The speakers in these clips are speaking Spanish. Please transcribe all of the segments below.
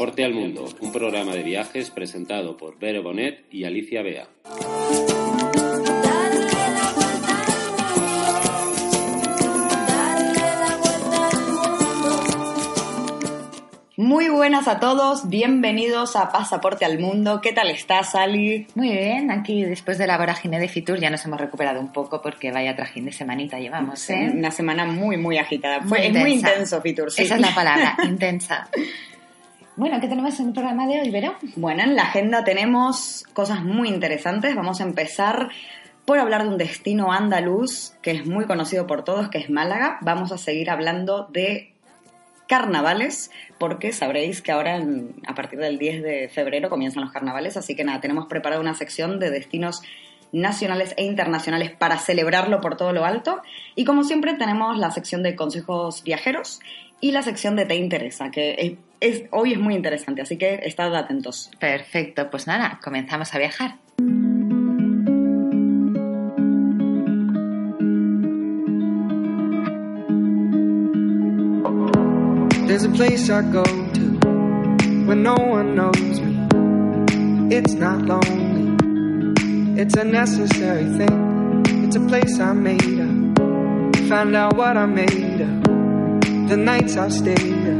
Pasaporte al Mundo, un programa de viajes presentado por Bere Bonet y Alicia Bea. Muy buenas a todos, bienvenidos a Pasaporte al Mundo. ¿Qué tal estás, Ali? Muy bien, aquí después de la vorágine de Fitur ya nos hemos recuperado un poco porque vaya trajín de semanita llevamos, ¿eh? Una semana muy, muy agitada. Muy Fue, muy intenso, Fitur. sí. Esa es la palabra, intensa. Bueno, ¿qué tenemos en el programa de hoy? Bueno, en la agenda tenemos cosas muy interesantes. Vamos a empezar por hablar de un destino andaluz que es muy conocido por todos, que es Málaga. Vamos a seguir hablando de carnavales, porque sabréis que ahora a partir del 10 de febrero comienzan los carnavales, así que nada, tenemos preparada una sección de destinos nacionales e internacionales para celebrarlo por todo lo alto. Y como siempre tenemos la sección de consejos viajeros y la sección de Te Interesa, que es- hoy es muy interesante, así que estad atentos. Perfecto, pues nada, comenzamos a viajar. There's a place I go to when no one knows me. It's not lonely, it's a necessary thing. It's a place I made up. Found out what I made of. The nights I've stayed up,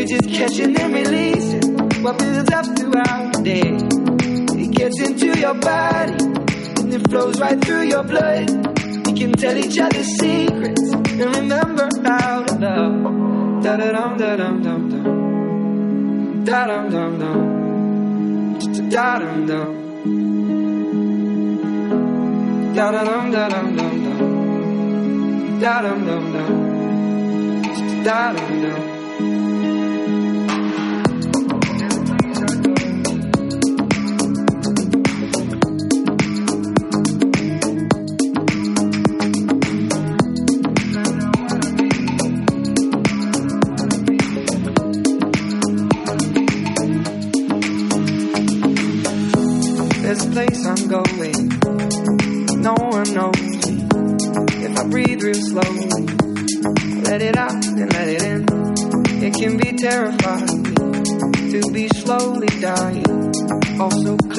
We're just catching and releasing what builds up throughout the day. It gets into your body and it flows right through your blood. We can tell each other secrets and remember how to love. Da da dum da dum dum dum. Da dum dum dum. Da dum dum. Da da dum da dum dum dum. Da dum dum dum. Da dum dum.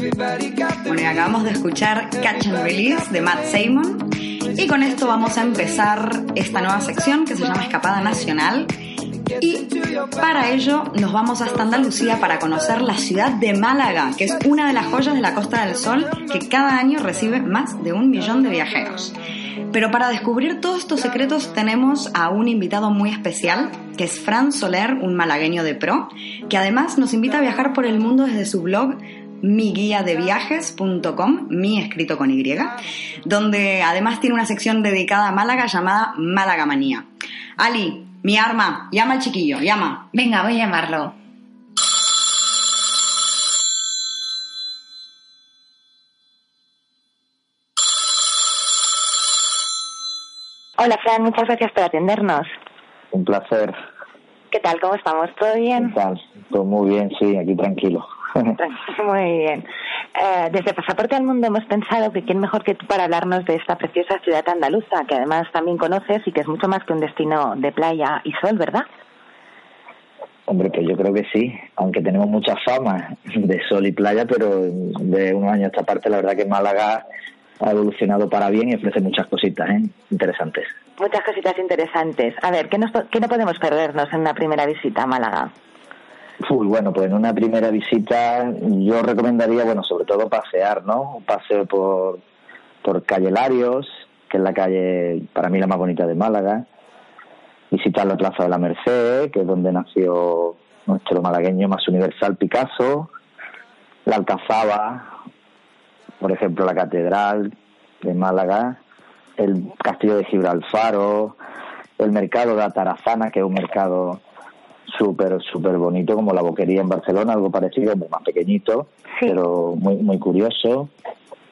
Bueno, acabamos de escuchar Catch and Release de Matt Simon. Y con esto vamos a empezar esta nueva sección que se llama Escapada Nacional. Y para ello nos vamos hasta Andalucía para conocer la ciudad de Málaga, que es una de las joyas de la Costa del Sol que cada año recibe más de un millón de viajeros. Pero para descubrir todos estos secretos tenemos a un invitado muy especial, que es Fran Soler, un malagueño de pro, que además nos invita a viajar por el mundo desde su blog miguiadeviajes.com, mi escrito con Y, donde además tiene una sección dedicada a Málaga llamada Málaga Manía. Ali, mi arma, llama al chiquillo, llama. Venga, voy a llamarlo. Hola, Fran, muchas gracias por atendernos. Un placer. ¿Qué tal? ¿Cómo estamos? ¿Todo bien? ¿Qué tal? Todo muy bien, sí, aquí tranquilo. Muy bien. Eh, desde Pasaporte al Mundo hemos pensado que quién mejor que tú para hablarnos de esta preciosa ciudad andaluza, que además también conoces y que es mucho más que un destino de playa y sol, ¿verdad? Hombre, pues yo creo que sí, aunque tenemos mucha fama de sol y playa, pero de unos años a esta parte la verdad que Málaga ha evolucionado para bien y ofrece muchas cositas ¿eh? interesantes. Muchas cositas interesantes. A ver, ¿qué, nos, ¿qué no podemos perdernos en una primera visita a Málaga? Uy, bueno, pues en una primera visita yo recomendaría, bueno, sobre todo pasear, ¿no? Un paseo por, por Calle Larios, que es la calle para mí la más bonita de Málaga. Visitar la Plaza de la Merced, que es donde nació nuestro malagueño más universal Picasso. La Alcazaba, por ejemplo, la Catedral de Málaga. El Castillo de Gibralfaro. El mercado de Atarazana, que es un mercado súper, súper bonito, como la boquería en Barcelona, algo parecido, más pequeñito, pero muy, muy curioso.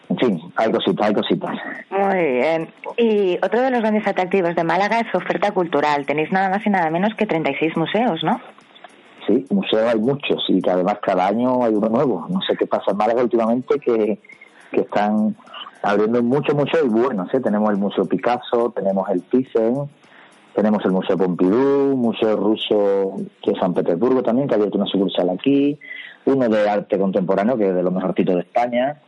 En fin, hay cositas, hay cositas. Muy bien. Y otro de los grandes atractivos de Málaga es su oferta cultural. Tenéis nada más y nada menos que 36 museos, ¿no? Sí, museos hay muchos y que además cada año hay uno nuevo. No sé qué pasa en Málaga últimamente que, que están abriendo muchos museos y buenos. ¿eh? Tenemos el Museo Picasso, tenemos el Thyssen, tenemos el Museo Pompidou, Museo Ruso de San Petersburgo también, que ha abierto una sucursal aquí, uno de arte contemporáneo, que es de los mejorcitos de España.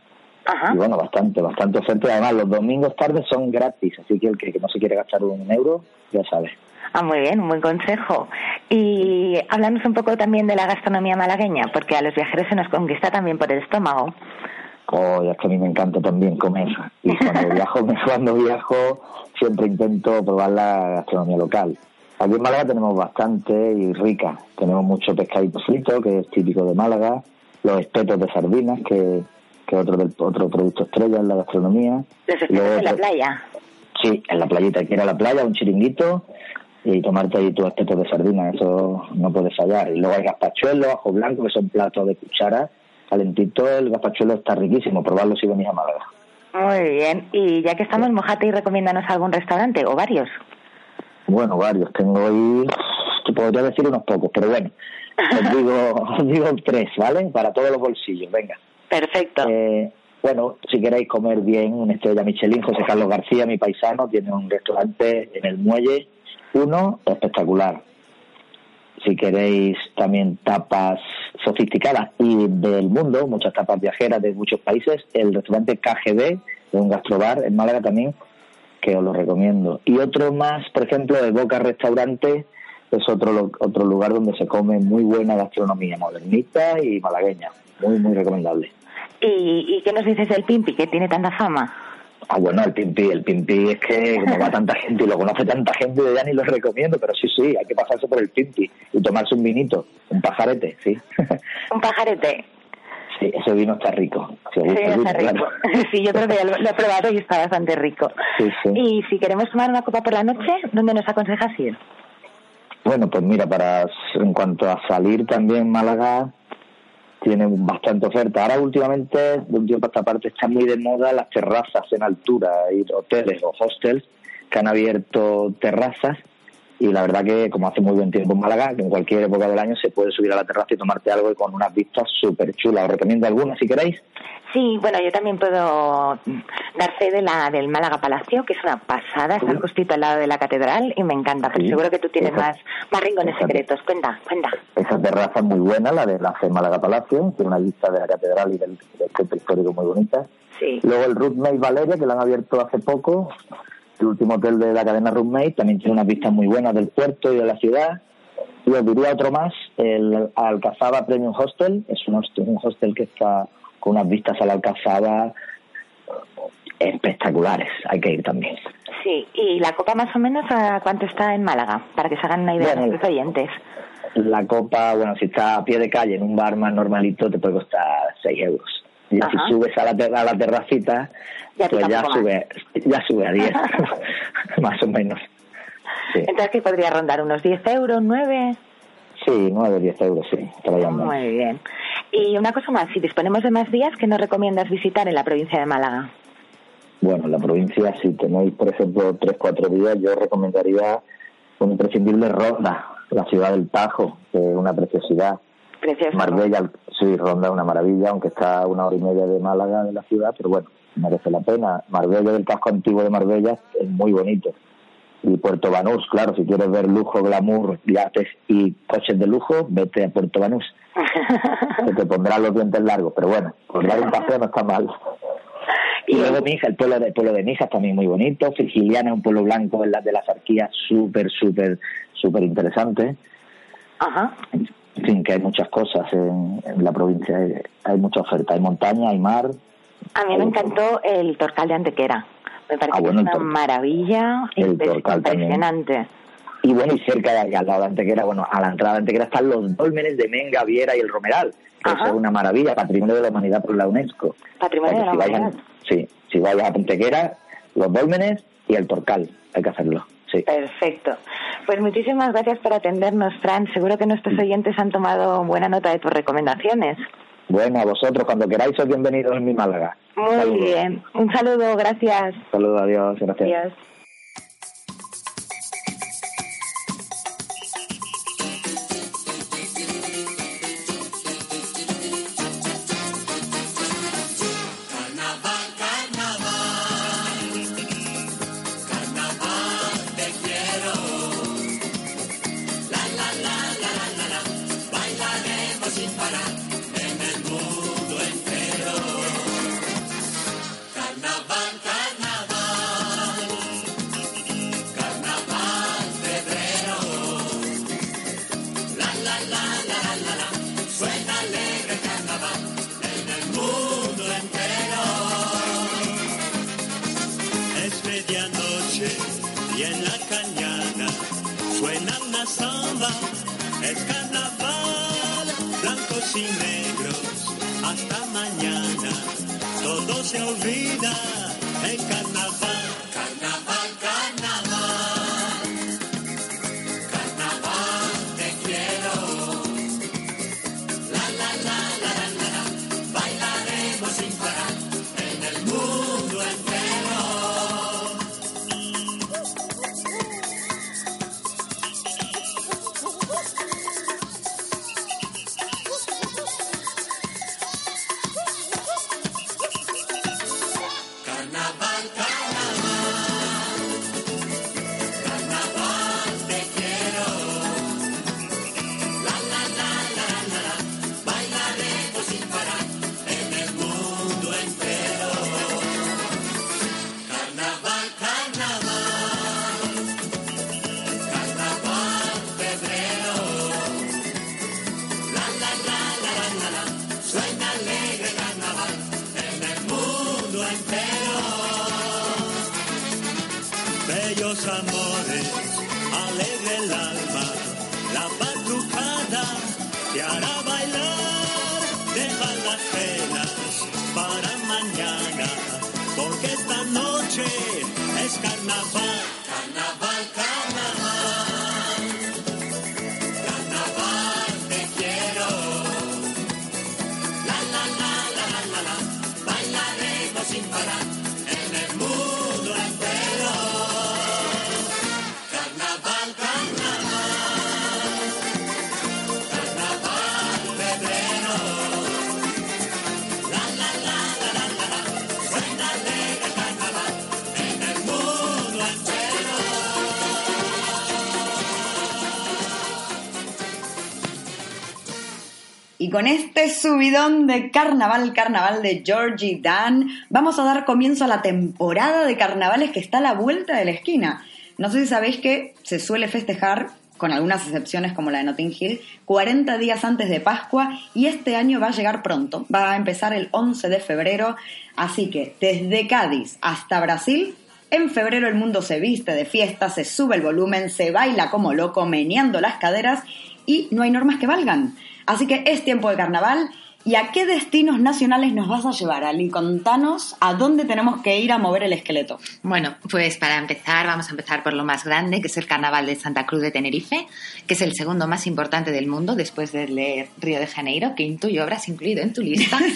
Y bueno, bastante, bastante oferta. Además, los domingos tardes son gratis, así que el que, no se quiere gastar un euro, ya sabe. Ah, muy bien, un buen consejo. Y hablamos un poco también de la gastronomía malagueña, porque a los viajeros se nos conquista también por el estómago. Oh, es que a mí me encanta también comer. Y cuando viajo, cuando viajo siempre intento probar la gastronomía local. Aquí en Málaga tenemos bastante y rica. Tenemos mucho pescadito frito, que es típico de Málaga, los espetos de sardinas, que, que es otro, otro producto estrella en la gastronomía. ¿Los espetos en la playa? Sí, en la playita. Que ir a la playa, un chiringuito, y tomarte ahí tus espetos de sardinas. Eso no puede fallar. Y luego hay gazpachuelos, ajo blanco, que son platos de cuchara calentito, el gazpachuelo está riquísimo, probarlo si venís a Málaga. Muy bien, y ya que estamos, mojate y recomiéndanos algún restaurante o varios. Bueno, varios, tengo ahí, te podría decir unos pocos, pero bueno, os digo, os digo tres, ¿vale? Para todos los bolsillos, venga. Perfecto. Eh, bueno, si queréis comer bien, una estrella Michelin, José Carlos García, mi paisano, tiene un restaurante en el muelle, uno espectacular si queréis también tapas sofisticadas y del mundo, muchas tapas viajeras de muchos países, el restaurante KGB, de un gastrobar en Málaga también, que os lo recomiendo. Y otro más, por ejemplo, de Boca Restaurante, es otro, otro lugar donde se come muy buena gastronomía modernista y malagueña. Muy, muy recomendable. ¿Y, y qué nos dices del Pimpi, que tiene tanta fama? Ah, bueno, el Pimpi, el Pimpi es que como va tanta gente y lo conoce tanta gente, ya ni lo recomiendo, pero sí, sí, hay que pasarse por el Pimpi y tomarse un vinito, un pajarete, sí. Un pajarete. Sí, ese vino está rico. Sí, está rico. sí, yo creo que ya lo, he probado y está bastante rico. Sí, sí. Y si queremos tomar una copa por la noche, ¿dónde nos aconsejas ir? Bueno, pues mira, para en cuanto a salir también Málaga, tiene bastante oferta. Ahora últimamente, de un tiempo a esta parte, están muy de moda las terrazas en altura, hay hoteles o hostels que han abierto terrazas y la verdad que como hace muy buen tiempo en Málaga, que en cualquier época del año se puede subir a la terraza y tomarte algo y con unas vistas súper chulas. Os recomiendo algunas si queréis. Sí, bueno, yo también puedo dar fe de la del Málaga Palacio, que es una pasada, está justito al lado de la catedral y me encanta, pero seguro que tú tienes más, más rincones secretos. Cuenta, cuenta. Esa terraza es muy buena, la de la C Málaga Palacio, tiene una vista de la catedral y del, centro histórico muy bonita. Sí. Luego el Roommate Valeria, que lo han abierto hace poco, el último hotel de la cadena Roommate, también tiene unas vistas muy buenas del puerto y de la ciudad. Y os diría otro más, el Alcazaba Premium Hostel, es un un hostel que está con unas vistas a la Alcazaba espectaculares. Hay que ir también. Sí, y la copa más o menos a cuánto está en Málaga, para que se hagan una idea de los oyentes. La copa, bueno, si está a pie de calle en un bar más normalito, te puede costar 6 euros. Y si subes a la, a la terracita, pues ya sube, ya sube a 10, más o menos. Entonces, ¿qué podría rondar? ¿Unos 10 euros, 9? Sí, 9, 10 euros, sí. Muy bien. Y una cosa más, si disponemos de más días, ¿qué nos recomiendas visitar en la provincia de Málaga? Bueno, en la provincia, si tenéis, por ejemplo, tres, cuatro días, yo recomendaría un imprescindible Ronda, la ciudad del Tajo, que es una preciosidad. Precioso. Marbella, sí, Ronda una maravilla, aunque está a una hora y media de Málaga, de la ciudad, pero bueno, merece la pena. Marbella del casco antiguo de Marbella es muy bonito. Y Puerto Banús, claro, si quieres ver lujo, glamour, yates y coches de lujo, vete a Puerto Banús. que te pondrás los dientes largos, pero bueno, por dar un paseo no está mal. Y luego Mija, el pueblo de, pueblo de Mija también muy bonito. Frigiliana es un pueblo blanco en la de la Zarquía, súper, súper, súper interesante. Ajá. En fin, que hay muchas cosas en, en la provincia. Hay, hay mucha oferta. Hay montaña, hay mar. A mí me encantó el Torcal de Antequera. Me parece Ah, bueno, que el es una maravilla. el también. impresionante. Y bueno, y cerca de ahí, al lado de Antequera, bueno, a la entrada de Antequera están los dólmenes de Menga, Viera y el Romeral. que. Eso es una maravilla, patrimonio de la humanidad por la UNESCO. Patrimonio O sea de la si vayan- humanidad. Sí, si vayas a Antequera, los dólmenes y el Torcal. Hay que hacerlo, sí. Perfecto. Pues muchísimas gracias por atendernos, Fran. Seguro que nuestros oyentes han tomado buena nota de tus recomendaciones. Bueno, a vosotros, cuando queráis, sois bienvenidos en mi Málaga. Muy bien. Un saludo, gracias. Saludos, adiós, gracias. Adiós. Con este subidón de carnaval, carnaval de Georgie Dan, vamos a dar comienzo a la temporada de carnavales que está a la vuelta de la esquina. No sé si sabéis que se suele festejar, con algunas excepciones como la de Notting Hill, 40 días antes de Pascua y este año va a llegar pronto, va a empezar el 11 de febrero, así que desde Cádiz hasta Brasil en febrero el mundo se viste de fiesta, se sube el volumen, se baila como loco, meneando las caderas y no hay normas que valgan. Así que es tiempo de carnaval ¿Y a qué destinos nacionales nos vas a llevar, Ali? Contanos a dónde tenemos que ir a mover el esqueleto. Bueno, pues para empezar vamos a empezar por lo más grande, que es el Carnaval de Santa Cruz de Tenerife, que es el segundo más importante del mundo después del de Río de Janeiro, que intuyo habrás incluido en tu lista.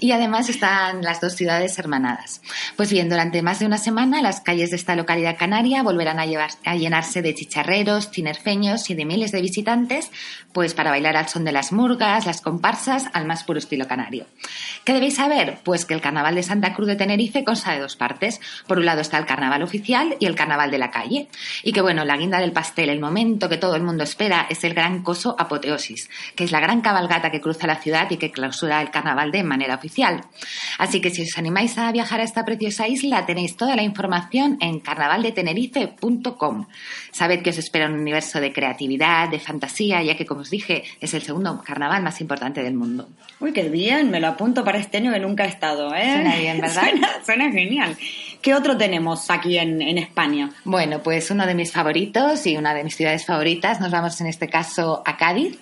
Y además están las dos ciudades hermanadas. Pues bien, durante más de una semana las calles de esta localidad canaria volverán a, llevar- a llenarse de chicharreros, tinerfeños y de miles de visitantes, pues para bailar al son de las murgas, las comparsas, al más puro estilo canario. ¿Qué debéis saber? Pues que el Carnaval de Santa Cruz de Tenerife consta de dos partes. Por un lado está el Carnaval oficial y el Carnaval de la calle. Y que bueno, la guinda del pastel, el momento que todo el mundo espera, es el gran coso apoteosis, que es la gran cabalgata que cruza la ciudad y que clausura el Carnaval de manera oficial. Así que si os animáis a viajar a esta preciosa isla, tenéis toda la información en carnavaldetenerife.com. Sabed que os espera un universo de creatividad, de fantasía, ya que como os dije, es el segundo carnaval más importante del mundo. Uy, qué bien, me lo apunto para este año que nunca he estado, ¿eh? Suena bien, ¿verdad? Suena, suena genial. ¿Qué otro tenemos aquí en, en España? Bueno, pues uno de mis favoritos y una de mis ciudades favoritas, nos vamos en este caso a Cádiz,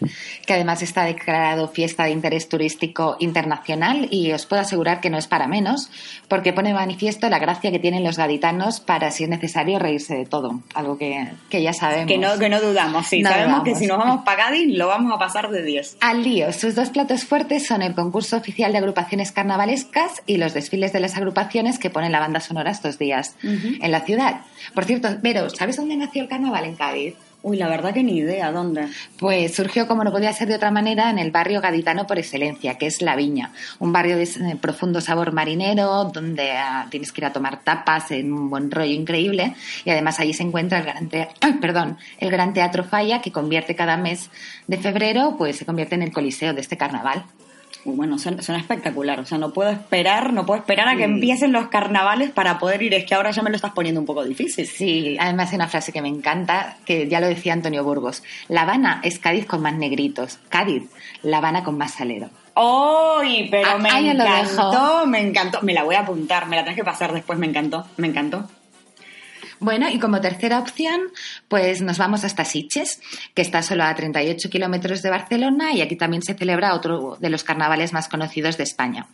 que además está declarado fiesta de interés turístico internacional y os puedo asegurar que no es para menos, porque pone manifiesto la gracia que tienen los gaditanos para, si es necesario, reírse de todo, algo que, que ya sabemos. Que no, que no dudamos, sí. No Sabemos dudamos. que si nos vamos para Cádiz lo vamos a pasar de 10. Al lío, sus dos platos fuertes son el concurso oficial de agrupaciones carnavalescas y los desfiles de las agrupaciones que ponen la banda sonora estos días en la ciudad. Por cierto, Vero, ¿sabes dónde nació el carnaval en Cádiz? Uy, la verdad que ni idea, ¿dónde? Pues surgió, como no podía ser de otra manera, en el barrio gaditano por excelencia, que es La Viña. Un barrio de profundo sabor marinero, donde ah, tienes que ir a tomar tapas en un buen rollo increíble. Y además allí se encuentra el gran, te- ay, perdón, el gran Teatro Falla, que convierte cada mes de febrero, pues se convierte en el coliseo de este carnaval. Bueno, suena, suena espectacular. O sea, no puedo esperar, no puedo esperar a que Mm. empiecen los carnavales para poder ir. Es que ahora ya me lo estás poniendo un poco difícil. Sí, además hay una frase que me encanta, que ya lo decía Antonio Burgos. La Habana es Cádiz con más negritos. Cádiz, La Habana con más salero. ¡Uy! Pero Ah, me encantó, me encantó. Me la voy a apuntar, me la tenés que pasar después, me encantó, me encantó. Bueno, y como tercera opción, pues nos vamos hasta Sitges, que está solo a 38 kilómetros de Barcelona y aquí también se celebra otro de los carnavales más conocidos de España.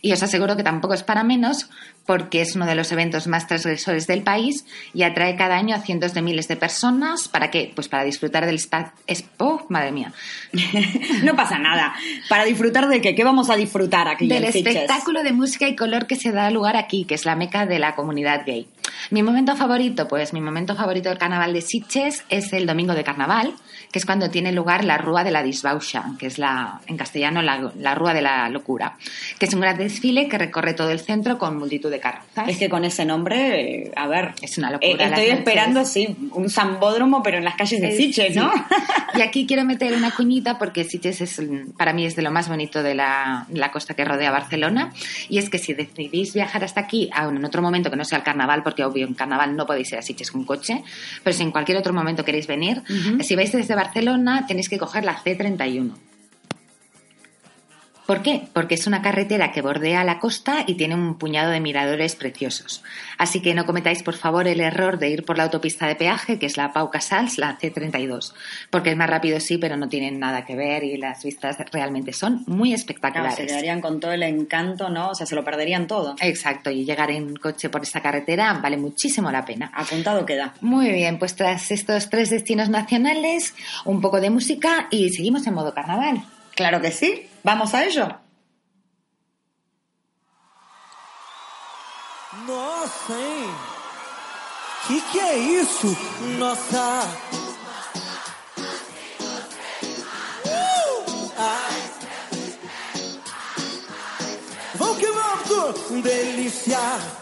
Y os aseguro que tampoco es para menos porque es uno de los eventos más transgresores del país y atrae cada año a cientos de miles de personas. ¿Para qué? Pues para disfrutar del... Spa... ¡Oh, madre mía! no pasa nada. Para disfrutar de qué, ¿qué vamos a disfrutar aquí del en espectáculo de música y color que se da lugar aquí, que es la meca de la comunidad gay. Mi momento favorito, pues mi momento favorito del carnaval de Sitges es el domingo de carnaval, que es cuando tiene lugar la Rúa de la Disbauxa, que es la, en castellano la, la Rúa de la Locura, que es un gran desfile que recorre todo el centro con multitud de carrozas. Es que con ese nombre, a ver, Es una eh, locura. estoy noches. esperando, sí, un zambódromo, pero en las calles de Eh, Sitges, sí. ¿no? Y aquí quiero meter una cuñita porque Sitges es, para mí es de lo más bonito de la, la costa que rodea Barcelona. Y es que si decidís viajar hasta aquí, aún en otro momento que no sea el carnaval, porque obvio en carnaval no podéis ir a Sitges con coche, pero si en cualquier otro momento queréis venir, si vais desde Barcelona tenéis que coger la C31. ¿Por qué? Porque es una carretera que bordea la costa y tiene un puñado de miradores preciosos. Así que no cometáis, por favor, el error de ir por la autopista de peaje, que es la Pau Casals, la C32. Porque es más rápido, sí, pero no tienen nada que ver y las vistas realmente son muy Claro, espectaculares. se quedarían con todo el encanto, ¿no? O sea, se lo perderían todo. Exacto, y llegar en coche por esta carretera vale muchísimo la pena. Apuntado queda. Muy bien, pues tras estos tres destinos nacionales, un poco de música y seguimos en modo carnaval. Claro que sí. ¿Vamos a ello? Nossa, hein? Que que é isso? Nossa! Uh! Ai. Vamos que vamos! Delícia!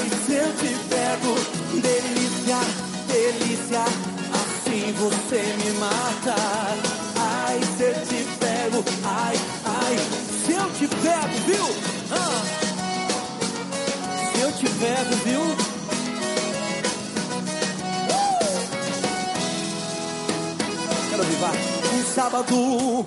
ai, se eu te pego. Delícia, delícia, assim você me mata. Ai, se eu te pego, ai, ai, se eu te pego, viu? Ah. Se eu te pego, viu? Quero vivar um sábado.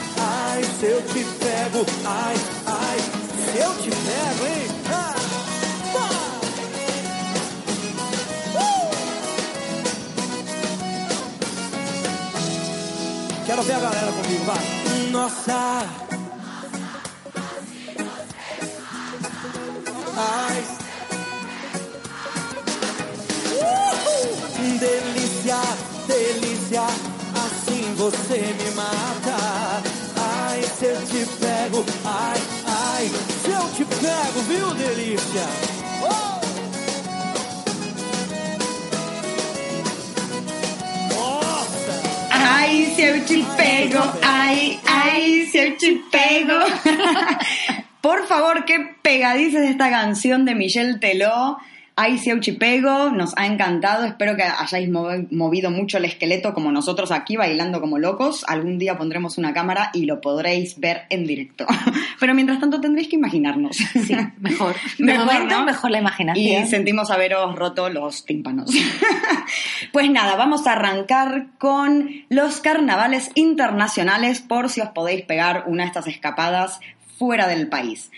Ai, se eu te pego, ai, ai, se eu te pego, hein? Ah, uh! Quero ver a galera comigo, vai. Nossa. Ai. Delícia, delícia, assim você me mata. Ai, se eu te pego, ai, ai, se eu te pego, viu, delícia? Oh! Ai, se eu te pego, ai, ai, se eu te pego. Por favor, qué pegadiza es esta canción de Michelle Teló. Ay, si eu te pego, nos ha encantado. Espero que hayáis movi- movido mucho el esqueleto como nosotros aquí, bailando como locos. Algún día pondremos una cámara y lo podréis ver en directo. Pero mientras tanto tendréis que imaginarnos. Sí, mejor. Momento, ¿no? mejor la imaginación. Y sentimos haberos roto los tímpanos. pues nada, vamos a arrancar con los carnavales internacionales por si os podéis pegar una de estas escapadas fuera del país.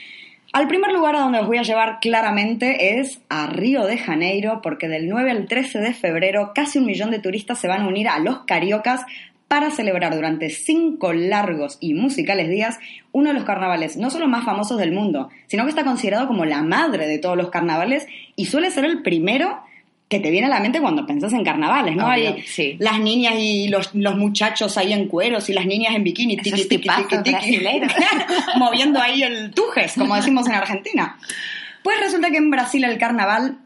Al primer lugar a donde os voy a llevar claramente es a Río de Janeiro, porque del 9 al 13 de febrero casi un millón de turistas se van a unir a los cariocas para celebrar durante cinco largos y musicales días uno de los carnavales no solo más famosos del mundo, sino que está considerado como la madre de todos los carnavales y suele ser el primero que te viene a la mente cuando pensás en carnavales, ¿no? Obvio, Hay sí. las niñas y los, los muchachos ahí en cueros y las niñas en bikini, Esos tiqui, tipazos tiqui, tiqui. brasileros. moviendo ahí el tujes, como decimos en Argentina. Pues resulta que en Brasil el carnaval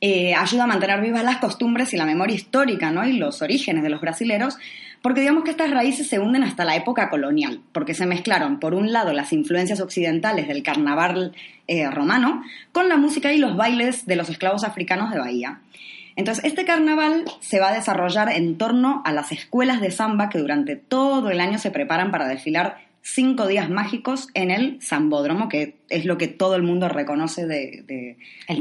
eh, ayuda a mantener vivas las costumbres y la memoria histórica, ¿no? Y los orígenes de los brasileros, porque digamos que estas raíces se hunden hasta la época colonial, porque se mezclaron, por un lado, las influencias occidentales del carnaval eh, romano con la música y los bailes de los esclavos africanos de Bahía. Entonces, este carnaval se va a desarrollar en torno a las escuelas de samba que durante todo el año se preparan para desfilar cinco días mágicos en el Zambódromo, que es lo que todo el mundo reconoce de, de- El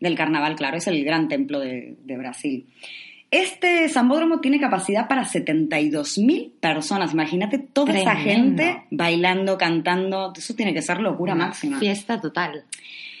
del, carnaval, claro, es el gran templo de, de Brasil. Este Zambódromo tiene capacidad para 72.000 personas. Imagínate toda esa gente bailando, cantando. Eso tiene que ser locura Una máxima. Fiesta total.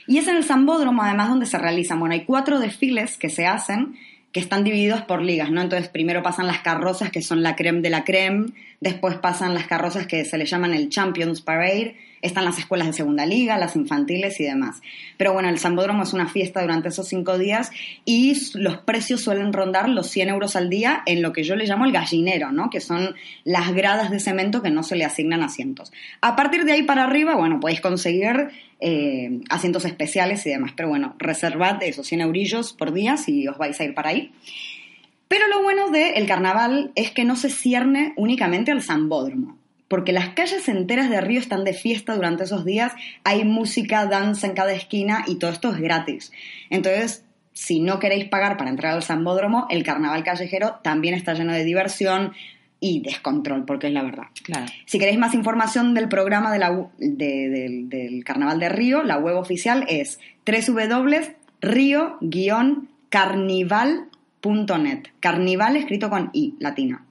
Y es en el Zambódromo, además, donde se realizan. Bueno, hay cuatro desfiles que se hacen que están divididos por ligas, ¿no? Entonces, primero pasan las carrozas, que son la creme de la creme, después pasan las carrozas que se le llaman el Champions Parade, están las escuelas de segunda liga, las infantiles y demás. Pero bueno, el Zambódromo es una fiesta durante esos cinco días y los precios suelen rondar los 100 euros al día en lo que yo le llamo el gallinero, ¿no? Que son las gradas de cemento que no se le asignan asientos. A partir de ahí para arriba, bueno, podéis conseguir eh, asientos especiales y demás. Pero bueno, reservad esos 100 eurillos por día si os vais a ir para ahí. Pero lo bueno del carnaval es que no se cierne únicamente al zambódromo, porque las calles enteras de Río están de fiesta durante esos días, hay música, danza en cada esquina y todo esto es gratis. Entonces, si no queréis pagar para entrar al zambódromo, el carnaval callejero también está lleno de diversión y descontrol, porque es la verdad. Claro. Si queréis más información del programa de la u- de- del, del Carnaval de Río, la web oficial es www.rio-carnival.net. Carnival escrito con I, latina.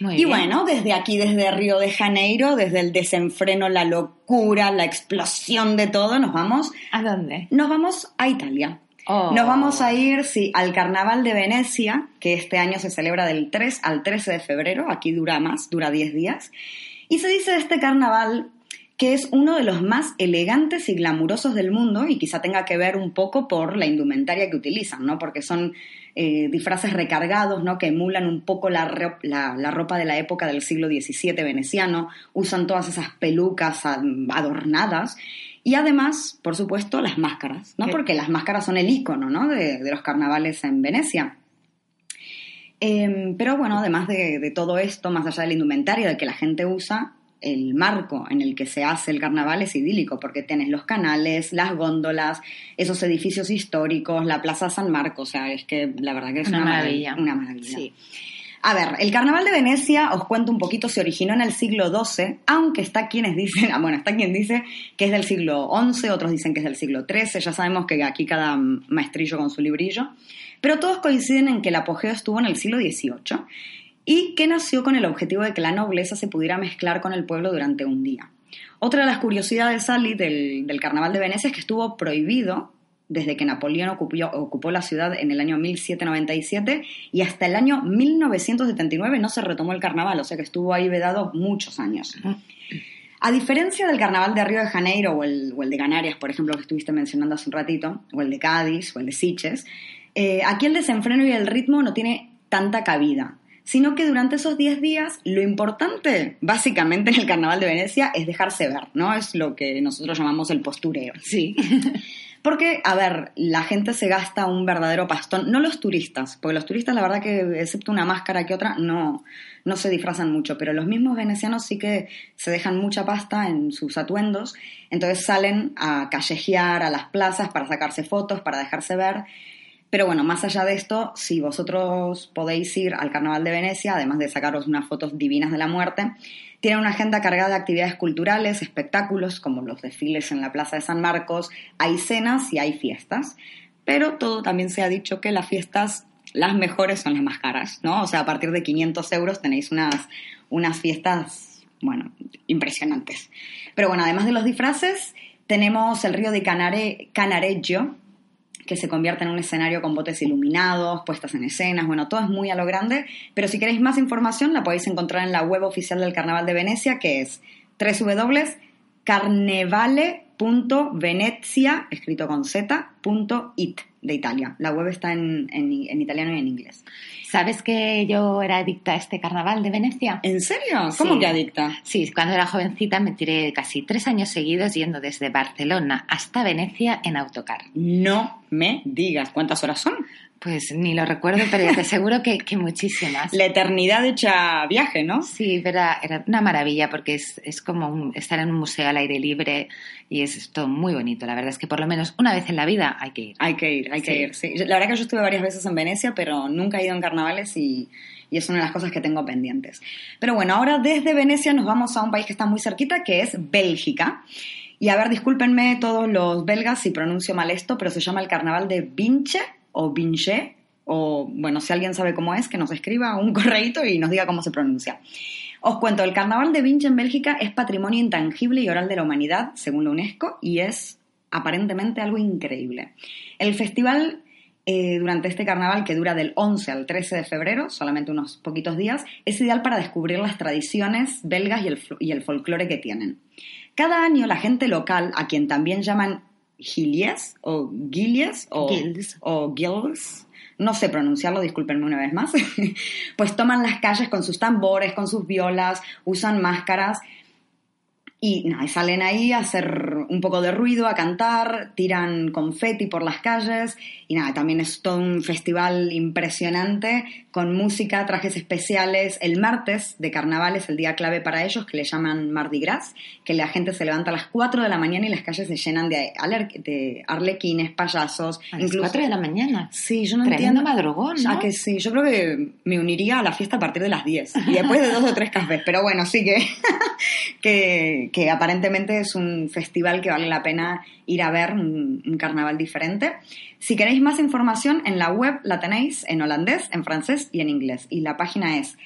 Muy Y bien. bueno, desde aquí, desde Río de Janeiro, desde el desenfreno, la locura, la explosión de todo, nos vamos ¿A dónde? nos vamos a Italia. Oh. Nos vamos a ir, sí, al Carnaval de Venecia, que este año se celebra del 3 al 13 de febrero, aquí dura más, dura 10 días. Y se dice de este carnaval que es uno de los más elegantes y glamurosos del mundo y quizá tenga que ver un poco por la indumentaria que utilizan, ¿no? Porque son eh, disfraces recargados, ¿no? Que emulan un poco la, la- la ropa de la época del siglo XVII veneciano, usan todas esas pelucas adornadas y además, por supuesto, las máscaras, ¿no? Porque las máscaras son el icono, ¿no? De, de los carnavales en Venecia. Em, pero bueno, además de, de todo esto, más allá de la indumentaria de que la gente usa, el marco en el que se hace el carnaval es idílico, porque tienes los canales, las góndolas, esos edificios históricos, la Plaza San Marcos, o sea, es que la verdad que es Una una, maravilla. Una maravilla. Sí. A ver, el carnaval de Venecia, os cuento un poquito, se originó en el siglo XII, aunque está quienes dicen, ah, bueno, está quien dice que es del siglo XI, otros dicen que es del siglo XIII, ya sabemos que aquí cada maestrillo con su librillo, pero todos coinciden en que el apogeo estuvo en el siglo XVIII y que nació con el objetivo de que la nobleza se pudiera mezclar con el pueblo durante un día. Otra de las curiosidades, del, del carnaval de Venecia es que estuvo prohibido desde que Napoleón ocupó, ocupó la ciudad en el año 1797 y hasta el año 1979 no se retomó el carnaval, o sea que estuvo ahí vedado muchos años. A diferencia del carnaval de Río de Janeiro o el, o el de Canarias, por ejemplo, que estuviste mencionando hace un ratito, o el de Cádiz o el de Siches, eh, aquí el desenfreno y el ritmo no tiene tanta cabida, sino que durante esos 10 días lo importante, básicamente en el carnaval de Venecia, es dejarse ver, ¿no? Es lo que nosotros llamamos el postureo. Sí. Porque, a ver, la gente se gasta un verdadero pastón, no los turistas, porque los turistas la verdad que excepto una máscara que otra no, no se disfrazan mucho, pero los mismos venecianos sí que se dejan mucha pasta en sus atuendos, entonces salen a callejear a las plazas para sacarse fotos, para dejarse ver. Pero bueno, más allá de esto, si vosotros podéis ir al Carnaval de Venecia, además de sacaros unas fotos divinas de la muerte, tienen una agenda cargada de actividades culturales, espectáculos, como los desfiles en la Plaza de San Marcos, hay cenas y hay fiestas. Pero todo también se ha dicho que las fiestas, las mejores son las más caras, ¿no? O sea, a partir de 500 euros tenéis unas, unas fiestas, bueno, impresionantes. Pero bueno, además de los disfraces, tenemos el río de Canare, Canareggio, que se convierte en un escenario con botes iluminados, puestas en escenas, bueno, todo es muy a lo grande, pero si queréis más información la podéis encontrar en la web oficial del Carnaval de Venecia, que es www.carnevale.venezia, escrito con z, punto it, de Italia. La web está en, en, en italiano y en inglés. ¿Sabes que yo era adicta a este carnaval de Venecia? ¿En serio? ¿Cómo Sí. que adicta? Sí, cuando era jovencita me tiré casi tres años seguidos yendo desde Barcelona hasta Venecia en autocar. No me digas cuántas horas son. Pues ni lo recuerdo, pero te aseguro que, que muchísimas. La eternidad hecha viaje, ¿no? Sí, era, era una maravilla porque es, es como un- estar en un museo al aire libre y es todo muy bonito. La verdad es que por lo menos una vez en la vida hay que ir. Hay que ir, hay que Sí. ir. Sí. La verdad que yo estuve varias veces en Venecia, pero nunca he ido en carnavales y, y es una de las cosas que tengo pendientes. Pero bueno, ahora desde Venecia nos vamos a un país que está muy cerquita, que es Bélgica. Y a ver, discúlpenme todos los belgas si pronuncio mal esto, pero se llama el carnaval de Vinche o Vinche, o bueno, si alguien sabe cómo es, que nos escriba un correíto y nos diga cómo se pronuncia. Os cuento, el carnaval de Vinche en Bélgica es patrimonio intangible y oral de la humanidad, según la UNESCO, y es aparentemente algo increíble. El festival eh, durante este carnaval que dura del 11 al 13 de febrero, solamente unos poquitos días, es ideal para descubrir las tradiciones belgas y el, y el folclore que tienen. Cada año la gente local, a quien también llaman gilies o guilies o, Guilds. o guilds, no sé pronunciarlo, discúlpenme una vez más, pues toman las calles con sus tambores, con sus violas, usan máscaras y nada, y salen ahí a hacer un poco de ruido, a cantar, tiran confeti por las calles y nada, también es todo un festival impresionante con música, trajes especiales. El martes de carnaval es el día clave para ellos que le llaman Mardi Gras, que la gente se levanta a las 4 de la mañana y las calles se llenan de, de arlequines, payasos. A las 4 de la mañana. Sí, yo no Tremendo entiendo. madrugón, ¿no? Ah, que sí, yo creo que me uniría a la fiesta a partir de las 10 y después de dos o tres cafés, pero bueno, sí que, que, que aparentemente es un festival que vale la pena ir a ver, un, un carnaval diferente. Si queréis más información, en la web la tenéis en holandés, en francés y en inglés. Y la página es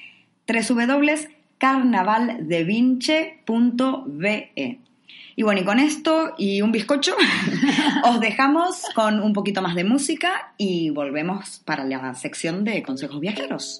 www.carnavaldevinche.be. Y bueno, y con esto y un bizcocho, os dejamos con un poquito más de música y volvemos para la sección de consejos viajeros.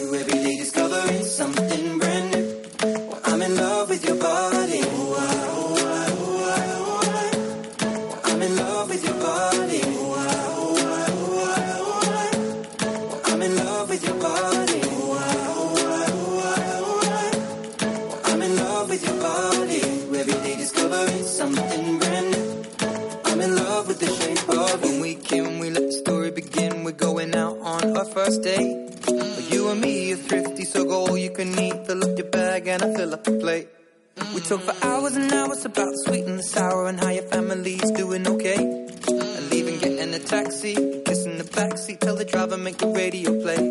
And I mm. fill up the plate. We talk for hours and hours about the sweet and the sour and how your family's doing okay. And leaving, getting a taxi, kissing the backseat, tell the driver make the radio play.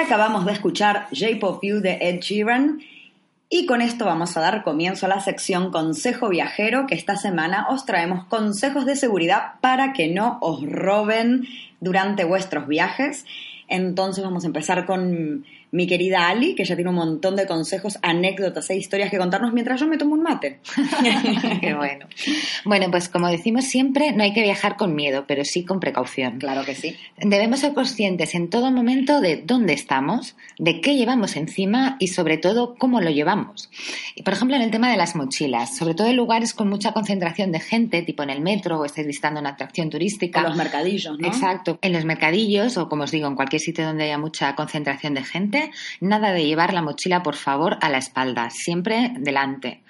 Acabamos de escuchar of You de Ed Sheeran. Y con esto vamos a dar comienzo a la sección Consejo Viajero, que esta semana os traemos consejos de seguridad para que no os roben durante vuestros viajes. Entonces vamos a empezar con mi querida Ali, que ya tiene un montón de consejos, anécdotas e historias que contarnos mientras yo me tomo un mate. Qué bueno. Bueno, pues como decimos siempre, no hay que viajar con miedo, pero sí con precaución. Claro que sí. Debemos ser conscientes en todo momento de dónde estamos, de qué llevamos encima y sobre todo cómo lo llevamos. Por ejemplo, en el tema de las mochilas, sobre todo en lugares con mucha concentración de gente, tipo en el metro o estáis visitando una atracción turística. A los mercadillos, ¿no? Exacto. En los mercadillos o, como os digo, en cualquier sitio donde haya mucha concentración de gente, nada de llevar la mochila, por favor, a la espalda, siempre delante.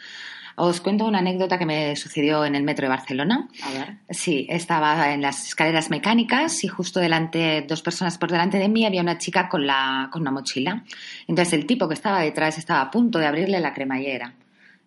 Os cuento una anécdota que me sucedió en el metro de Barcelona. A ver. Sí, estaba en las escaleras mecánicas y justo delante, dos personas por delante de mí, había una chica con, la, con una mochila. Entonces el tipo que estaba detrás estaba a punto de abrirle la cremallera.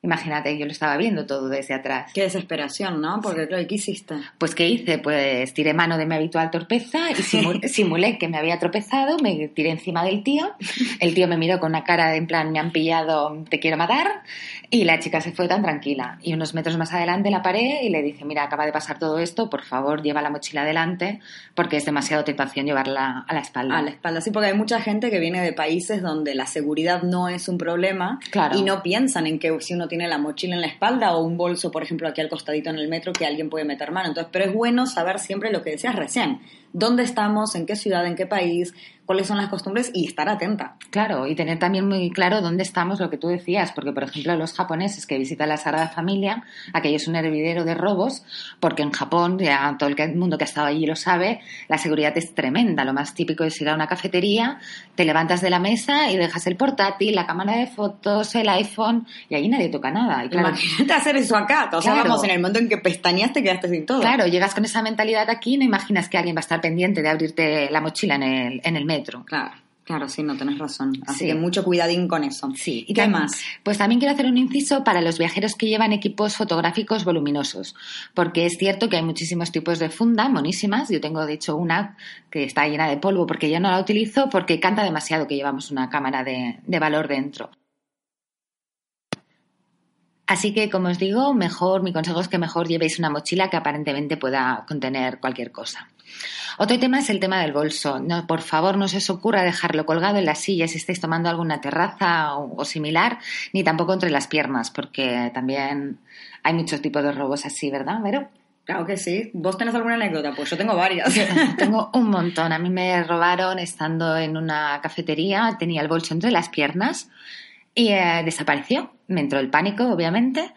Imagínate, yo lo estaba viendo todo desde atrás. Qué desesperación, ¿no? Porque, claro, ¿qué hiciste? Pues, ¿qué hice? Pues tiré mano de mi habitual torpeza y simul- simulé que me había tropezado, me tiré encima del tío. El tío me miró con una cara en plan, me han pillado, te quiero matar. Y la chica se fue tan tranquila. Y unos metros más adelante la paré y le dije, mira, acaba de pasar todo esto, por favor, lleva la mochila adelante, porque es demasiado tentación llevarla a la espalda. A la espalda, sí, porque hay mucha gente que viene de países donde la seguridad no es un problema Claro. y no piensan en que si uno tiene la mochila en la espalda o un bolso, por ejemplo, aquí al costadito en el metro que alguien puede meter mano. Entonces, pero es bueno saber siempre lo que decías recién. ¿Dónde estamos? ¿En qué ciudad? ¿En qué país? ¿Cuáles son las costumbres? Y estar atenta. Claro, y tener también muy claro dónde estamos, lo que tú decías, porque por ejemplo los japoneses que visitan la Sagrada Familia, aquello es un hervidero de robos, porque en Japón, ya todo el mundo que ha estado allí lo sabe, la seguridad es tremenda. Lo más típico es ir a una cafetería, te levantas de la mesa y dejas el portátil, la cámara de fotos, el iPhone, y allí nadie toca nada. Y claro, Imagínate hacer eso acá. O sea, Claro. vamos, en el momento en que pestañaste quedaste sin todo. Claro, llegas con esa mentalidad aquí y no imaginas que alguien va a estar pendiente de abrirte la mochila en el, en el metro. Claro, claro, sí, no tenés razón. Así Sí. que mucho cuidadín con eso. Sí. ¿Y qué más? Pues también quiero hacer un inciso para los viajeros que llevan equipos fotográficos voluminosos, porque es cierto que hay muchísimos tipos de funda, monísimas. Yo tengo, de hecho, una que está llena de polvo porque yo no la utilizo porque canta demasiado que llevamos una cámara de, de valor dentro. Así que, como os digo, mejor, mi consejo es que mejor llevéis una mochila que aparentemente pueda contener cualquier cosa. Otro tema es el tema del bolso. No, por favor, no se os ocurra dejarlo colgado en la silla si estáis tomando alguna terraza o, o similar, ni tampoco entre las piernas, porque también hay muchos tipos de robos así, ¿verdad, Vero? Claro que sí. ¿Vos tenés alguna anécdota? Pues yo tengo varias. Tengo un montón. A mí me robaron estando en una cafetería, tenía el bolso entre las piernas y eh, desapareció. Me entró el pánico, obviamente.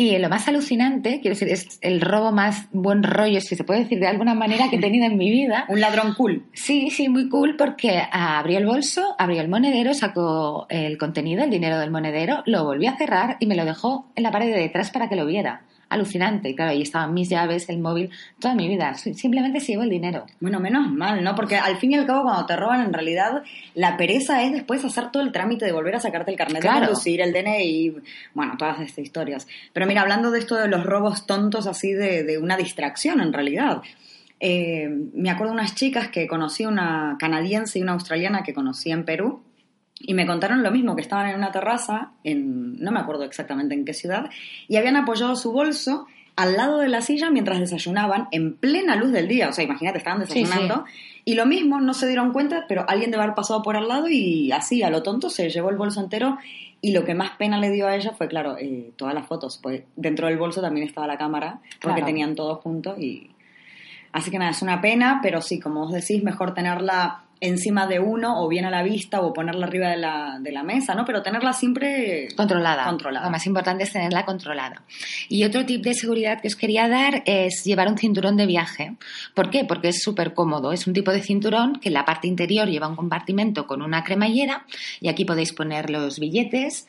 Y lo más alucinante, quiero decir, es el robo más buen rollo, si se puede decir de alguna manera, que he tenido en mi vida. Un ladrón cool. Sí, sí, muy cool porque ah, abrió el bolso, abrió el monedero, sacó el contenido, el dinero del monedero, lo volvió a cerrar y me lo dejó en la pared de detrás para que lo viera. Alucinante. Y claro, ahí estaban mis llaves, el móvil, toda mi vida. Simplemente se llevó el dinero. Bueno, menos mal, ¿no? Porque al fin y al cabo cuando te roban, en realidad, la pereza es después hacer todo el trámite de volver a sacarte el carnet Claro. de conducir, el DNI, bueno, todas estas historias. Pero mira, hablando de esto de los robos tontos así de, de una distracción, en realidad. eh, me acuerdo de unas chicas que conocí, una canadiense y una australiana que conocí en Perú, y me contaron lo mismo, que estaban en una terraza, en, no me acuerdo exactamente en qué ciudad, y habían apoyado su bolso al lado de la silla mientras desayunaban en plena luz del día. O sea, imagínate, estaban Sí, desayunando. Y lo mismo, no se dieron cuenta, pero alguien debe haber pasado por al lado y así, a lo tonto, se llevó el bolso entero. Y lo que más pena le dio a ella fue, claro, eh, todas las fotos. Pues dentro del bolso también estaba la cámara, porque Claro. tenían todos juntos y... Así que nada, es una pena, pero sí, como vos decís, mejor tenerla encima de uno o bien a la vista o ponerla arriba de la, de la mesa, ¿no? Pero tenerla siempre Controlada. Controlada. Lo más importante es tenerla controlada. Y otro tip de seguridad que os quería dar es llevar un cinturón de viaje. ¿Por qué? Porque es súper cómodo. Es un tipo de cinturón que en la parte interior lleva un compartimento con una cremallera y aquí podéis poner los billetes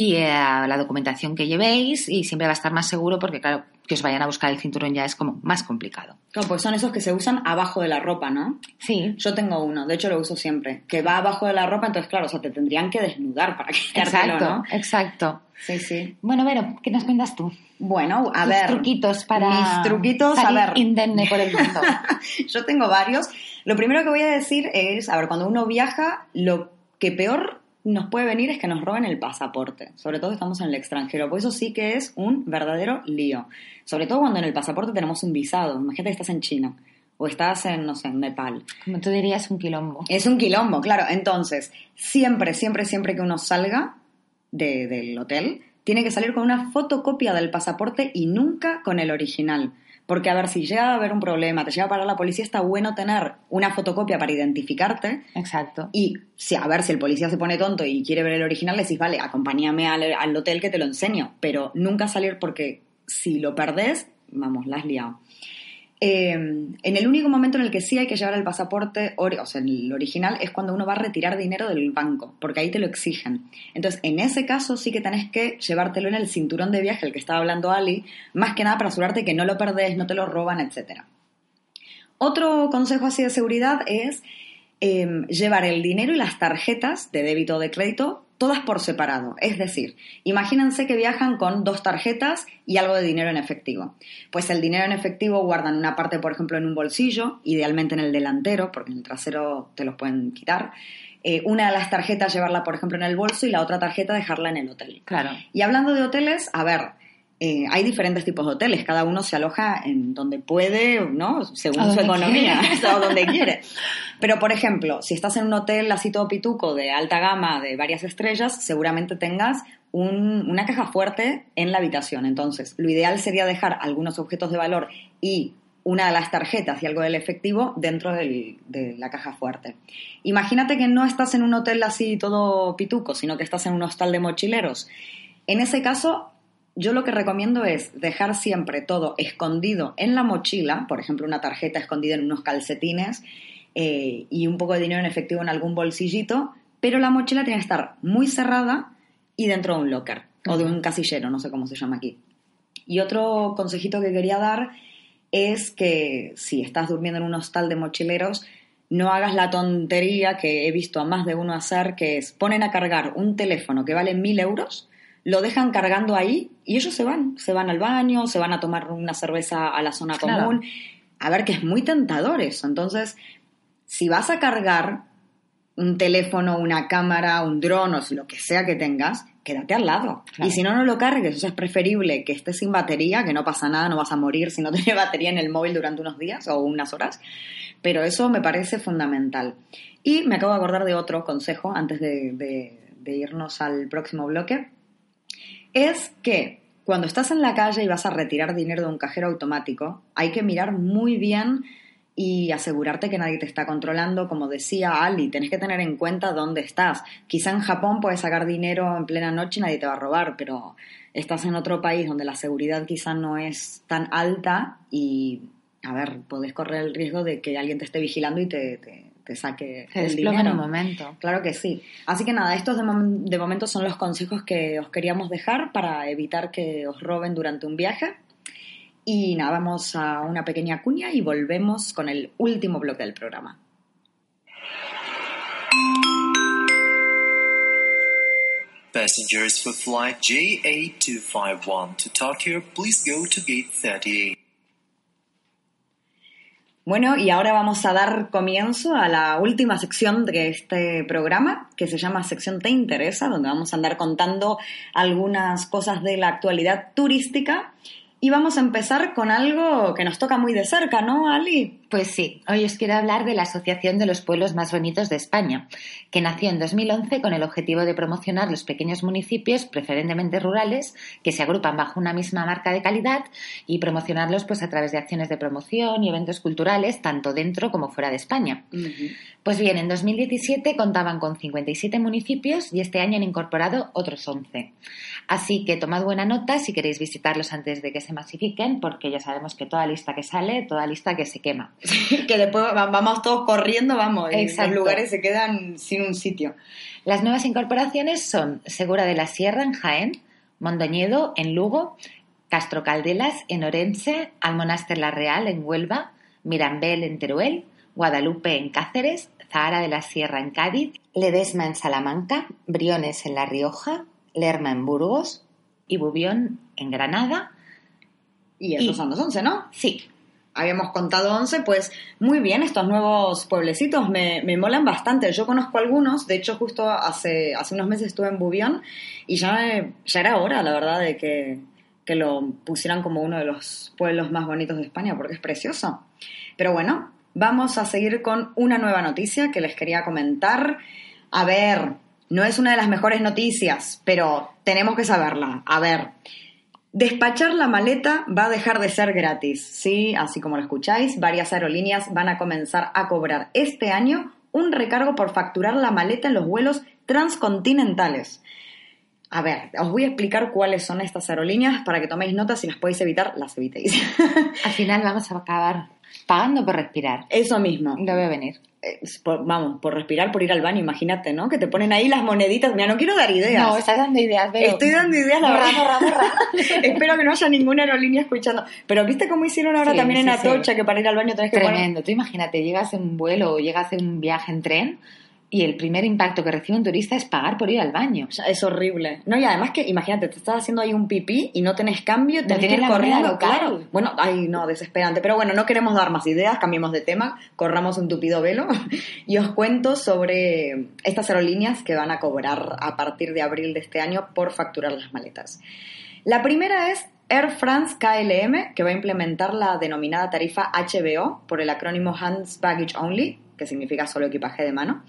y eh, la documentación que llevéis y siempre va a estar más seguro porque, claro, que os vayan a buscar el cinturón ya es como más complicado. Claro, pues son esos que se usan abajo de la ropa, ¿no? Sí. Yo tengo uno, de hecho lo uso siempre, que va abajo de la ropa, entonces claro, o sea, te tendrían que desnudar para quitártelo, Exacto, ¿no? exacto. Sí, sí. Bueno, Vero, ¿qué nos cuentas tú? Bueno, a Tus ver. truquitos para Mis truquitos, a salir ver. indemne por el mundo. Yo tengo varios. Lo primero que voy a decir es, a ver, cuando uno viaja, lo que peor nos puede venir es que nos roben el pasaporte, sobre todo estamos en el extranjero, pues eso sí que es un verdadero lío, sobre todo cuando en el pasaporte tenemos un visado, imagínate que estás en China o estás en, no sé, en Nepal. Como tú dirías, un quilombo. Es un quilombo, claro. Entonces, siempre, siempre, siempre que uno salga de- del hotel, tiene que salir con una fotocopia del pasaporte y nunca con el original. Porque, a ver, si llega a haber un problema, te llega a parar la policía, está bueno tener una fotocopia para identificarte. Exacto. Y, si, a ver, si el policía se pone tonto y quiere ver el original, le decís, vale, acompáñame al, al hotel que te lo enseño. Pero nunca salir porque si lo perdés, vamos, la has liado. Eh, en el único momento en el que sí hay que llevar el pasaporte, o sea, el original, es cuando uno va a retirar dinero del banco, porque ahí te lo exigen. Entonces, en ese caso sí que tenés que llevártelo en el cinturón de viaje, el que estaba hablando Ali, más que nada para asegurarte que no lo perdés, no te lo roban, etcétera. Otro consejo así de seguridad es eh, llevar el dinero y las tarjetas de débito o de crédito todas por separado. Es decir, imagínense que viajan con dos tarjetas y algo de dinero en efectivo. Pues el dinero en efectivo guardan una parte, por ejemplo, en un bolsillo, idealmente en el delantero, porque en el trasero te los pueden quitar. Eh, una de las tarjetas llevarla, por ejemplo, en el bolso y la otra tarjeta dejarla en el hotel. Claro. Y hablando de hoteles, a ver, eh, hay diferentes tipos de hoteles, cada uno se aloja en donde puede, ¿no? Según su economía, quiere. o donde quiere. Pero, por ejemplo, si estás en un hotel así todo pituco de alta gama, de varias estrellas, seguramente tengas un- una caja fuerte en la habitación. Entonces, lo ideal sería dejar algunos objetos de valor y una de las tarjetas y algo del efectivo dentro del- de la caja fuerte. Imagínate que no estás en un hotel así todo pituco, sino que estás en un hostal de mochileros. En ese caso, yo lo que recomiendo es dejar siempre todo escondido en la mochila, por ejemplo, una tarjeta escondida en unos calcetines eh, y un poco de dinero en efectivo en algún bolsillito, pero la mochila tiene que estar muy cerrada y dentro de un locker o de un casillero, no sé cómo se llama aquí. Y otro consejito que quería dar es que si estás durmiendo en un hostal de mochileros, no hagas la tontería que he visto a más de uno hacer, que es ponen a cargar un teléfono que vale mil euros, lo dejan cargando ahí y ellos se van, se van al baño, se van a tomar una cerveza a la zona Claro. común. A ver, que es muy tentador eso. Entonces, si vas a cargar un teléfono, una cámara, un dron o si lo que sea que tengas, quédate al lado. Claro. Y si no, no lo cargues. O sea, es preferible que estés sin batería, que no pasa nada, no vas a morir si no tienes batería en el móvil durante unos días o unas horas. Pero eso me parece fundamental. Y me acabo de acordar de otro consejo antes de, de- de irnos al próximo bloque. Es que cuando estás en la calle y vas a retirar dinero de un cajero automático, hay que mirar muy bien y asegurarte que nadie te está controlando. Como decía Ali, tenés que tener en cuenta dónde estás. Quizá en Japón puedes sacar dinero en plena noche y nadie te va a robar, pero estás en otro país donde la seguridad quizá no es tan alta y, a ver, podés correr el riesgo de que alguien te esté vigilando y te, te- te saque Se el en dinero. un momento. Claro que sí. Así que nada, estos de, mom- de momento son los consejos que os queríamos dejar para evitar que os roben durante un viaje. Y nada, vamos a una pequeña cuña y volvemos con el último bloque del programa. Passengers for flight JA251 to Tokyo, please go to gate 38. Bueno, y ahora vamos a dar comienzo a la última sección de este programa, que se llama Sección Te Interesa, donde vamos a andar contando algunas cosas de la actualidad turística. Y vamos a empezar con algo que nos toca muy de cerca, ¿no, Ali? Pues sí, hoy os quiero hablar de la Asociación de los Pueblos Más Bonitos de España, que nació en 2011 con el objetivo de promocionar los pequeños municipios, preferentemente rurales, que se agrupan bajo una misma marca de calidad y promocionarlos pues a través de acciones de promoción y eventos culturales, tanto dentro como fuera de España. Pues bien, en 2017 contaban con 57 municipios y este año han incorporado otros 11. Así que tomad buena nota si queréis visitarlos antes de que se masifiquen, porque ya sabemos que toda lista que sale, toda lista que se quema. que después va- vamos todos corriendo, vamos, y los Exacto. lugares se quedan sin un sitio. Las nuevas incorporaciones son Segura de la Sierra en Jaén, Mondoñedo en Lugo, Castro Caldelas en Orense, Almonaster La Real en Huelva, Mirambel en Teruel, Guadalupe en Cáceres, Zahara de la Sierra en Cádiz, Ledesma en Salamanca, Briones en La Rioja, Lerma en Burgos y Bubión en Granada. Y esos Y- son los 11, ¿no? Sí, Habíamos contado 11, pues muy bien, estos nuevos pueblecitos me, me molan bastante. Yo conozco algunos, de hecho justo hace, hace unos meses estuve en Bubión y ya, ya era hora, la verdad, de que, que lo pusieran como uno de los pueblos más bonitos de España, porque es precioso. Pero bueno, vamos a seguir con una nueva noticia que les quería comentar. A ver, no es una de las mejores noticias, pero tenemos que saberla. A ver, Despachar la maleta va a dejar de ser gratis, sí, así como lo escucháis, varias aerolíneas van a comenzar a cobrar este año un recargo por facturar la maleta en los vuelos transcontinentales. A ver, os voy a explicar cuáles son estas aerolíneas para que toméis notas. Si las podéis evitar, las evitéis. Al final vamos a acabar pagando por respirar. Eso mismo. Lo veo venir. Es por- vamos, por respirar, por ir al baño, imagínate, ¿no? Que te ponen ahí las moneditas. Mira, no quiero dar ideas. No, estás dando ideas, Vero. Estoy dando ideas, la verdad. borra, borra. Espero que no haya ninguna aerolínea escuchando. Pero ¿viste cómo hicieron ahora Sí, también en sí. Atocha que para ir al baño tenés que poner... Tremendo. Tú imagínate, llegas en un vuelo o llegas en un viaje en tren y el primer impacto que recibe un turista es pagar por ir al baño. O sea, es horrible. No, y además que, imagínate, te estás haciendo ahí un pipí y no tenés cambio, No tenés que tienes moneda corriendo, claro. Bueno, ay, no, desesperante. Pero bueno, no queremos dar más ideas, cambiemos de tema, corramos un tupido velo y os cuento sobre estas aerolíneas que van a cobrar a partir de abril de este año por facturar las maletas. La primera es Air France KLM, que va a implementar la denominada tarifa HBO por el acrónimo Hands Baggage Only, que significa solo equipaje de mano.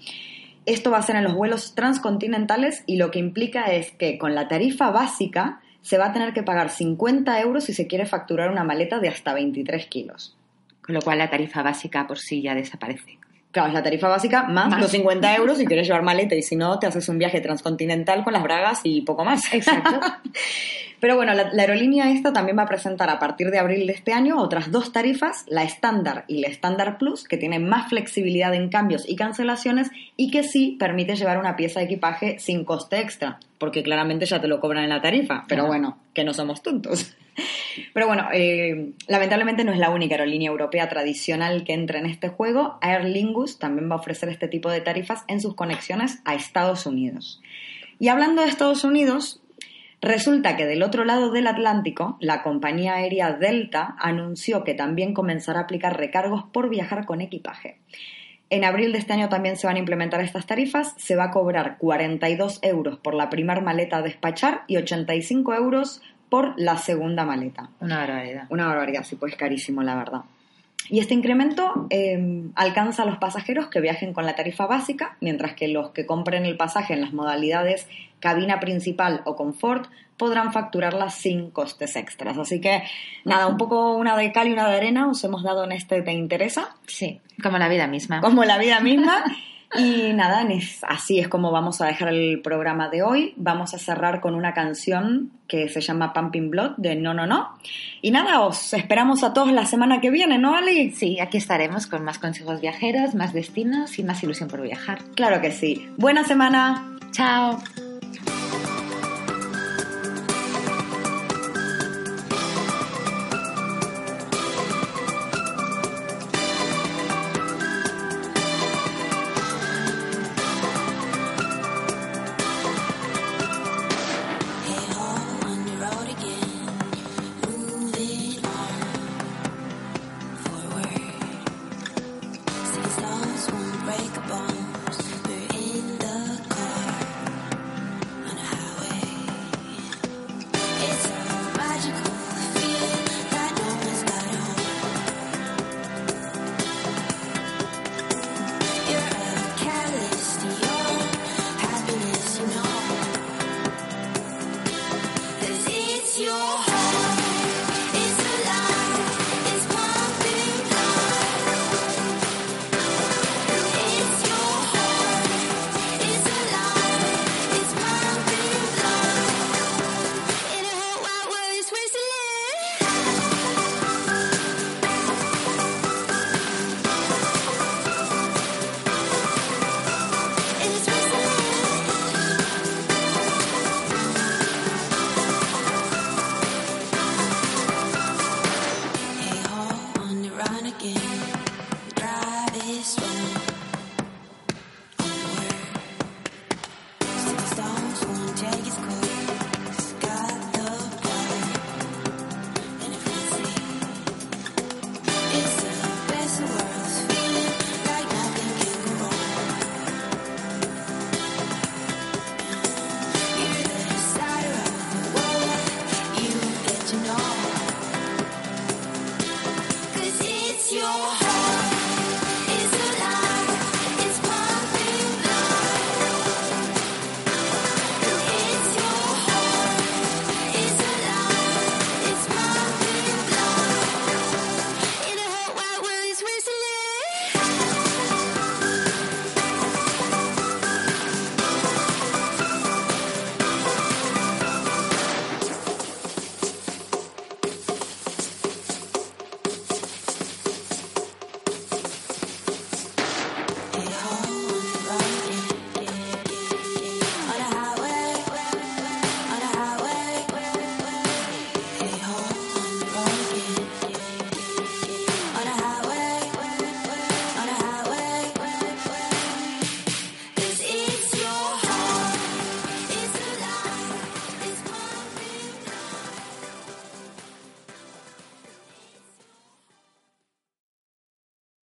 Esto va a ser en los vuelos transcontinentales y lo que implica es que con la tarifa básica se va a tener que pagar 50 euros si se quiere facturar una maleta de hasta 23 kilos. Con lo cual la tarifa básica por sí ya desaparece. Claro, es la tarifa básica más, Más. los 50 euros si quieres llevar maleta y si no, te haces un viaje transcontinental con las bragas y poco más. Exacto. Pero bueno, la, la aerolínea esta también va a presentar a partir de abril de este año otras dos tarifas, la estándar y la estándar plus, que tienen más flexibilidad en cambios y cancelaciones y que sí permite llevar una pieza de equipaje sin coste extra, porque claramente ya te lo cobran en la tarifa, pero Ajá. bueno, que no somos tontos. Pero bueno, eh, lamentablemente no es la única aerolínea europea tradicional que entra en este juego. Aer Lingus también va a ofrecer este tipo de tarifas en sus conexiones a Estados Unidos. Y hablando de Estados Unidos, resulta que del otro lado del Atlántico, la compañía aérea Delta anunció que también comenzará a aplicar recargos por viajar con equipaje. En abril de este año también se van a implementar estas tarifas. Se va a cobrar 42 euros por la primer maleta a despachar y 85 euros por la segunda maleta. Una barbaridad. Una barbaridad, sí, pues carísimo, la verdad. Y este incremento eh, alcanza a los pasajeros que viajen con la tarifa básica, mientras que los que compren el pasaje en las modalidades cabina principal o confort podrán facturarla sin costes extras. Así que nada, un poco una de cal y una de arena os hemos dado en este ¿Te interesa? Sí, como la vida misma. como la vida misma. Y nada, es- así es como vamos a dejar el programa de hoy. Vamos a cerrar con una canción que se llama Pumping Blood de No No No. Y nada, os esperamos a todos la semana que viene, ¿no, Ali? Sí, aquí estaremos con más consejos viajeros, más destinos y más ilusión por viajar. Claro que sí. Buena semana. Chao.